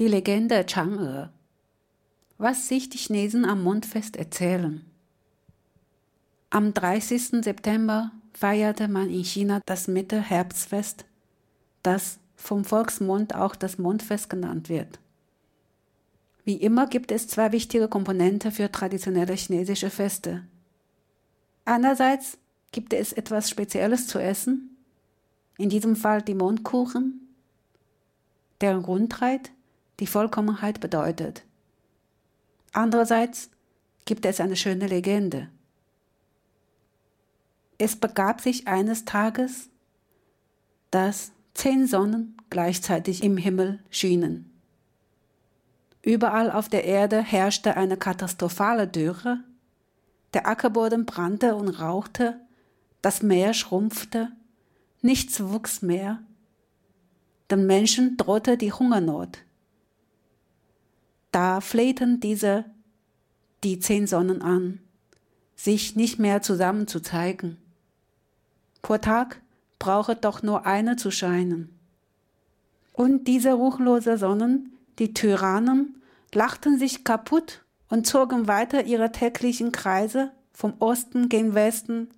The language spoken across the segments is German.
Die Legende Chang'e. Was sich die Chinesen am Mondfest erzählen. Am 30. September feierte man in China das Mitte-Herbstfest, das vom Volksmund auch das Mondfest genannt wird. Wie immer gibt es zwei wichtige Komponenten für traditionelle chinesische Feste. Einerseits gibt es etwas Spezielles zu essen, in diesem Fall die Mondkuchen, deren Grundheit die Vollkommenheit bedeutet. Andererseits gibt es eine schöne Legende. Es begab sich eines Tages, dass zehn Sonnen gleichzeitig im Himmel schienen. Überall auf der Erde herrschte eine katastrophale Dürre, der Ackerboden brannte und rauchte, das Meer schrumpfte, nichts wuchs mehr, den Menschen drohte die Hungernot. Da flehten diese die zehn Sonnen an, sich nicht mehr zusammen zu zeigen. Pro Tag brauche doch nur eine zu scheinen. Und diese ruchlose Sonnen, die Tyrannen, lachten sich kaputt und zogen weiter ihre täglichen Kreise vom Osten gen Westen,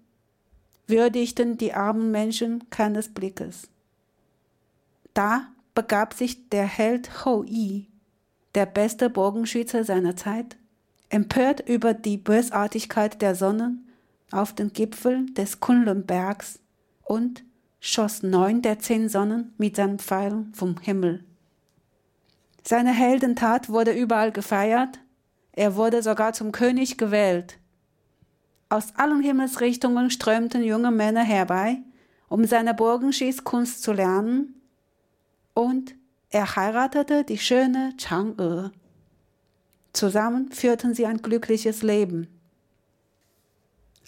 würdigten die armen Menschen keines Blickes. Da begab sich der Held Hou Yi der beste Bogenschütze seiner Zeit, empört über die Bösartigkeit der Sonnen auf den Gipfel des Kunlunbergs und schoss neun der zehn Sonnen mit seinen Pfeilen vom Himmel. Seine Heldentat wurde überall gefeiert, er wurde sogar zum König gewählt. Aus allen Himmelsrichtungen strömten junge Männer herbei, um seine Bogenschießkunst zu lernen, und er heiratete die schöne Chang'e. Zusammen führten sie ein glückliches Leben.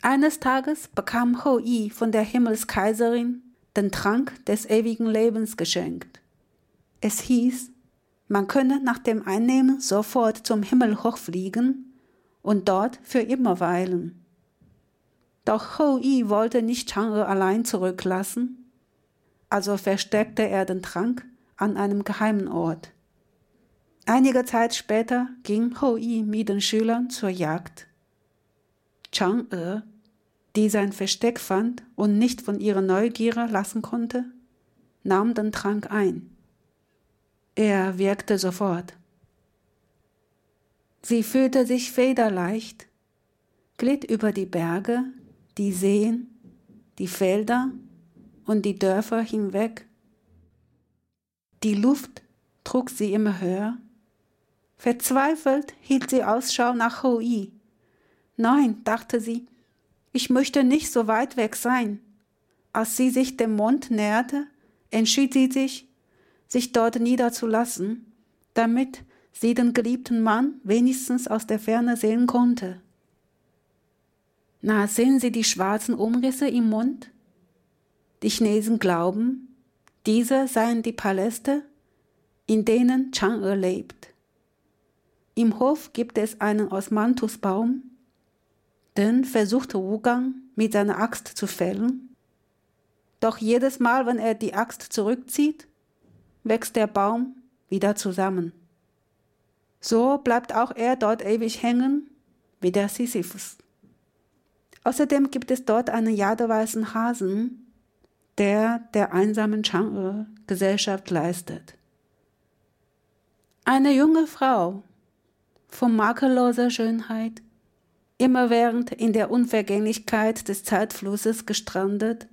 Eines Tages bekam Hou Yi von der Himmelskaiserin den Trank des ewigen Lebens geschenkt. Es hieß, man könne nach dem Einnehmen sofort zum Himmel hochfliegen und dort für immer weilen. Doch Hou Yi wollte nicht Chang'e allein zurücklassen, also versteckte er den Trank an einem geheimen Ort. Einige Zeit später ging Hou Yi mit den Schülern zur Jagd. Chang'e, die sein Versteck fand und nicht von ihrer Neugier lassen konnte, nahm den Trank ein. Er wirkte sofort. Sie fühlte sich federleicht, glitt über die Berge, die Seen, die Felder und die Dörfer hinweg die Luft trug sie immer höher. Verzweifelt hielt sie Ausschau nach Hou Yi. Nein, dachte sie, ich möchte nicht so weit weg sein. Als sie sich dem Mond näherte, entschied sie sich, sich dort niederzulassen, damit sie den geliebten Mann wenigstens aus der Ferne sehen konnte. Na, sehen Sie die schwarzen Umrisse im Mond? Die Chinesen glauben, diese seien die Paläste, in denen Chang'e lebt. Im Hof gibt es einen Osmanthusbaum, den versucht Wugang mit seiner Axt zu fällen. Doch jedes Mal, wenn er die Axt zurückzieht, wächst der Baum wieder zusammen. So bleibt auch er dort ewig hängen, wie der Sisyphus. Außerdem gibt es dort einen jadeweißen Hasen, der der einsamen Chang'e Gesellschaft leistet. Eine junge Frau von makelloser Schönheit, immerwährend in der Unvergänglichkeit des Zeitflusses gestrandet,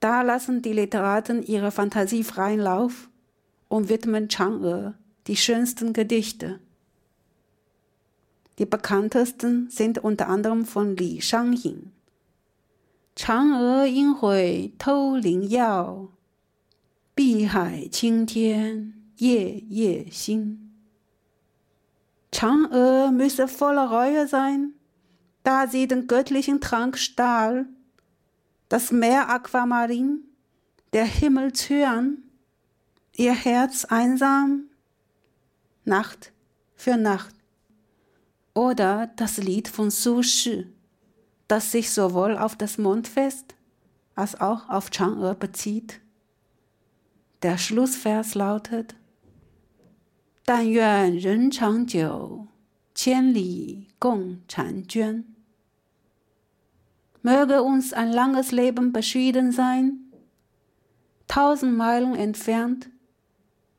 da lassen die Literaten ihre Fantasie freien Lauf und widmen Chang'e die schönsten Gedichte. Die bekanntesten sind unter anderem von Li Shangyin. 嫦娥应悔偷灵药，碧海青天夜夜心。嫦娥 müsse voller Reue sein, da sie den göttlichen Trank stahl, das Meer Aquamarin, der Himmel Cyan, ihr Herz einsam, Nacht für Nacht. Oder das Lied von Su Shi das sich sowohl auf das Mondfest als auch auf Chang'e bezieht. Der Schlussvers lautet, 但愿人长久，千里共婵娟。Möge uns ein langes Leben beschieden sein, tausend Meilen entfernt,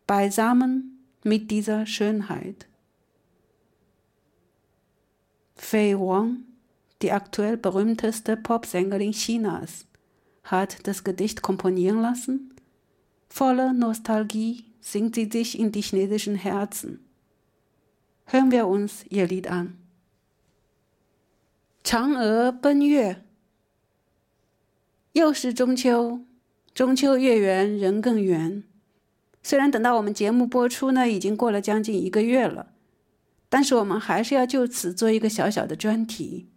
beisammen mit dieser Schönheit. Fei Wang, die aktuell berühmteste Popsängerin Chinas, hat das Gedicht komponieren lassen. Voller Nostalgie singt sie sich in die chinesischen Herzen. Hören wir uns ihr Lied an. Chang'e 奔月，又是中秋，中秋月圆人更圆。虽然等到我们节目播出呢，已经过了将近一个月了，但是我们还是要就此做一个小小的专题，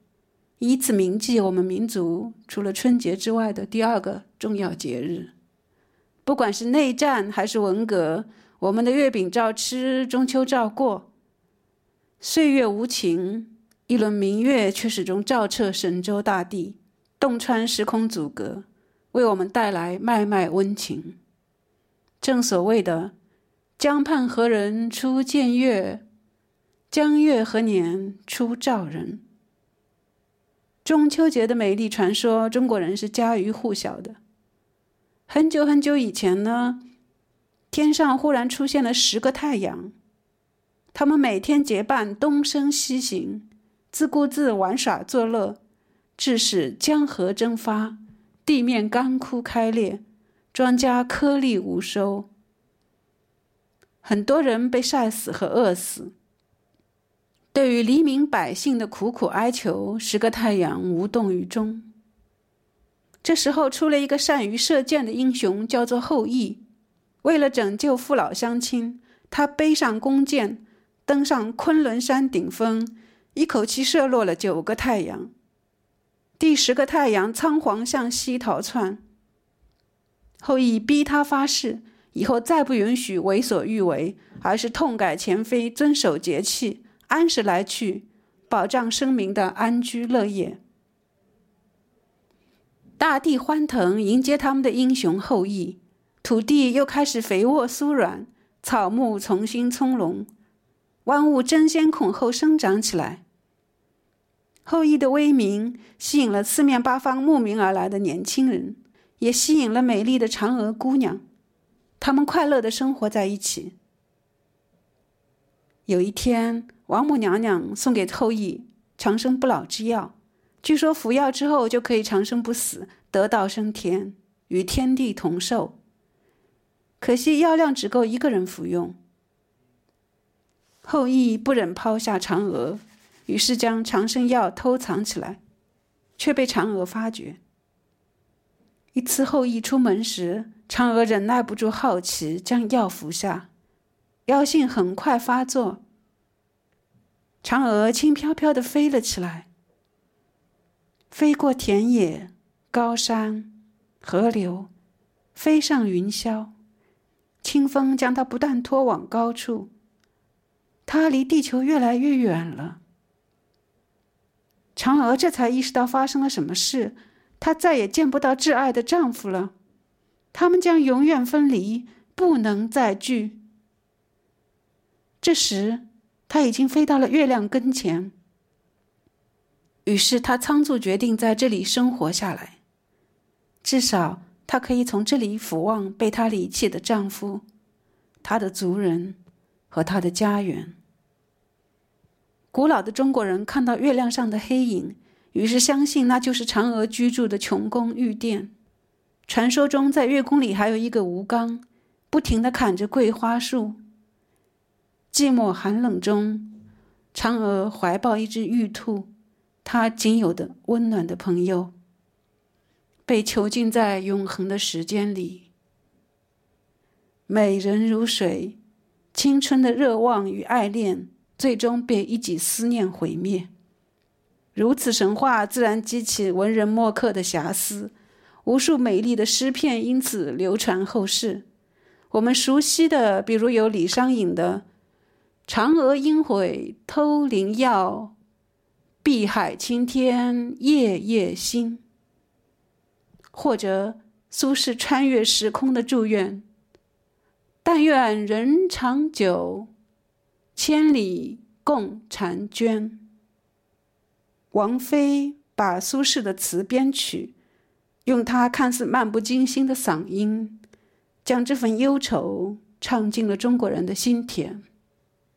以此铭记我们民族除了春节之外的第二个重要节日。不管是内战还是文革，我们的月饼照吃，中秋照过。岁月无情，一轮明月却始终照彻神州大地，洞穿时空阻隔，为我们带来脉脉温情。正所谓的“江畔何人初见月，江月何年初照人”。中秋节的美丽传说，中国人是家喻户晓的。很久很久以前呢，天上忽然出现了十个太阳，他们每天结伴东升西行，自顾自玩耍作乐，致使江河蒸发，地面干枯开裂，庄稼颗粒无收，很多人被晒死和饿死。对于黎民百姓的苦苦哀求，十个太阳无动于衷。这时候出了一个善于射箭的英雄，叫做后羿。为了拯救父老乡亲，他背上弓箭，登上昆仑山顶峰，一口气射落了九个太阳。第十个太阳仓皇向西逃窜。后羿逼他发誓，以后再不允许为所欲为，而是痛改前非，遵守节气，按时来去，保障生民的安居乐业。大地欢腾，迎接他们的英雄后羿。土地又开始肥沃酥软，草木重新葱茏，万物争先恐后生长起来。后羿的威名吸引了四面八方慕名而来的年轻人，也吸引了美丽的嫦娥姑娘。他们快乐的生活在一起。有一天，王母娘娘送给后羿长生不老之药。据说服药之后就可以长生不死，得道升天，与天地同寿。可惜药量只够一个人服用。后羿不忍抛下嫦娥，于是将长生药偷藏起来，却被嫦娥发觉。一次后羿出门时，嫦娥忍耐不住好奇，将药服下，药性很快发作，嫦娥轻飘飘的飞了起来。飞过田野、高山、河流，飞上云霄，清风将它不断拖往高处。它离地球越来越远了。嫦娥这才意识到发生了什么事，她再也见不到挚爱的丈夫了，他们将永远分离，不能再聚。这时，她已经飞到了月亮跟前。于是，她仓促决定在这里生活下来，至少她可以从这里俯望被她离弃的丈夫、她的族人和她的家园。古老的中国人看到月亮上的黑影，于是相信那就是嫦娥居住的琼宫玉殿。传说中，在月宫里还有一个吴刚，不停地砍着桂花树。寂寞寒冷中，嫦娥怀抱一只玉兔。她仅有的温暖的朋友，被囚禁在永恒的时间里。美人如水，青春的热望与爱恋，最终被一己思念毁灭。如此神话，自然激起文人墨客的遐思，无数美丽的诗篇因此流传后世。我们熟悉的，比如有李商隐的“嫦娥应悔偷灵药”。碧海青天夜夜心，或者苏轼穿越时空的祝愿：但愿人长久，千里共婵娟。王菲把苏轼的词编曲，用他看似漫不经心的嗓音，将这份忧愁唱进了中国人的心田。